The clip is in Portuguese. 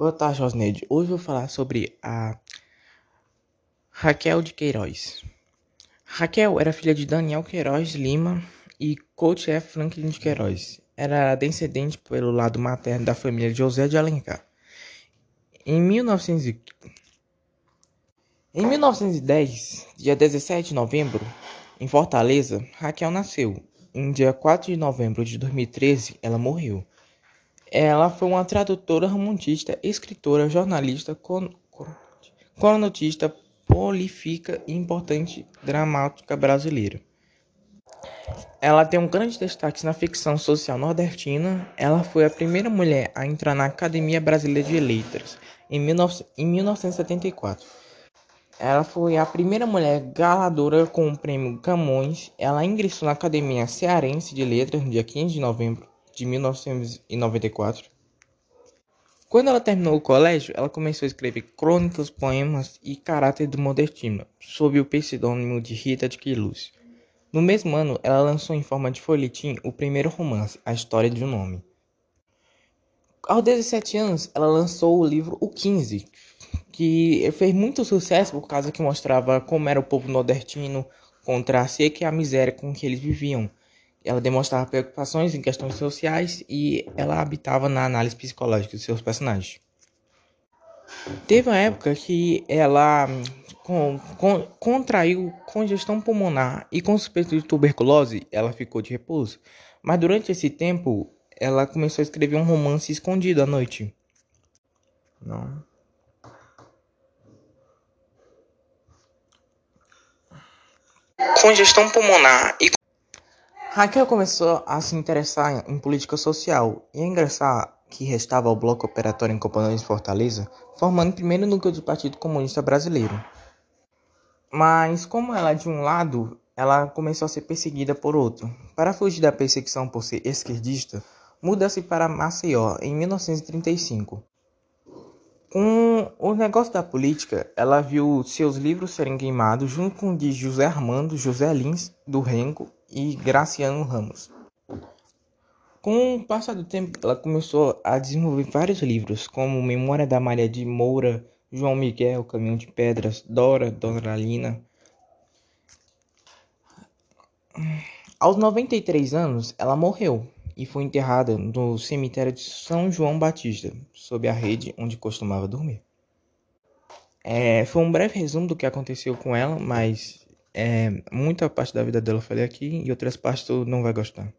Boa tarde, Rosneide. Hoje vou falar sobre a Raquel de Queiroz. Raquel era filha de Daniel Queiroz Lima e Coach F. Franklin de Queiroz. Era descendente pelo lado materno da família de José de Alencar. Em, 1900... em 1910, dia 17 de novembro, em Fortaleza, Raquel nasceu. Em dia 4 de novembro de 2013, ela morreu. Ela foi uma tradutora, romantista, escritora, jornalista, cronotista, prolífica e importante dramática brasileira. Ela tem um grande destaque na ficção social nordestina. Ela foi a primeira mulher a entrar na Academia Brasileira de Letras em, 19, em 1974. Ela foi a primeira mulher galadora com o prêmio Camões. Ela ingressou na Academia Cearense de Letras no dia 15 de novembro de 1994. Quando ela terminou o colégio, ela começou a escrever crônicas, poemas e caráter do modernismo, sob o pseudônimo de Rita de Quiluz. No mesmo ano, ela lançou em forma de folhetim o primeiro romance, A História de um Nome. Aos 17 anos, ela lançou o livro O 15, que fez muito sucesso por causa que mostrava como era o povo nordestino contra a seca e a miséria com que eles viviam ela demonstrava preocupações em questões sociais e ela habitava na análise psicológica de seus personagens. Teve uma época que ela com, com, contraiu congestão pulmonar e com suspeita de tuberculose, ela ficou de repouso. Mas durante esse tempo, ela começou a escrever um romance escondido à noite. Não. Congestão pulmonar e Raquel começou a se interessar em política social e a ingressar que restava ao bloco operatório em Companhia Fortaleza, formando o primeiro núcleo do Partido Comunista Brasileiro. Mas, como ela é de um lado, ela começou a ser perseguida por outro. Para fugir da perseguição por ser esquerdista, muda-se para Maceió em 1935. Com o negócio da política, ela viu seus livros serem queimados junto com o de José Armando José Lins do Rengo e Graciano Ramos. Com o passar do tempo, ela começou a desenvolver vários livros, como Memória da Maria de Moura, João Miguel, Caminhão de Pedras, Dora, Doralina. Aos 93 anos, ela morreu e foi enterrada no cemitério de São João Batista, sob a rede onde costumava dormir. É, foi um breve resumo do que aconteceu com ela, mas é, muita parte da vida dela eu falei aqui e outras partes tu não vai gostar.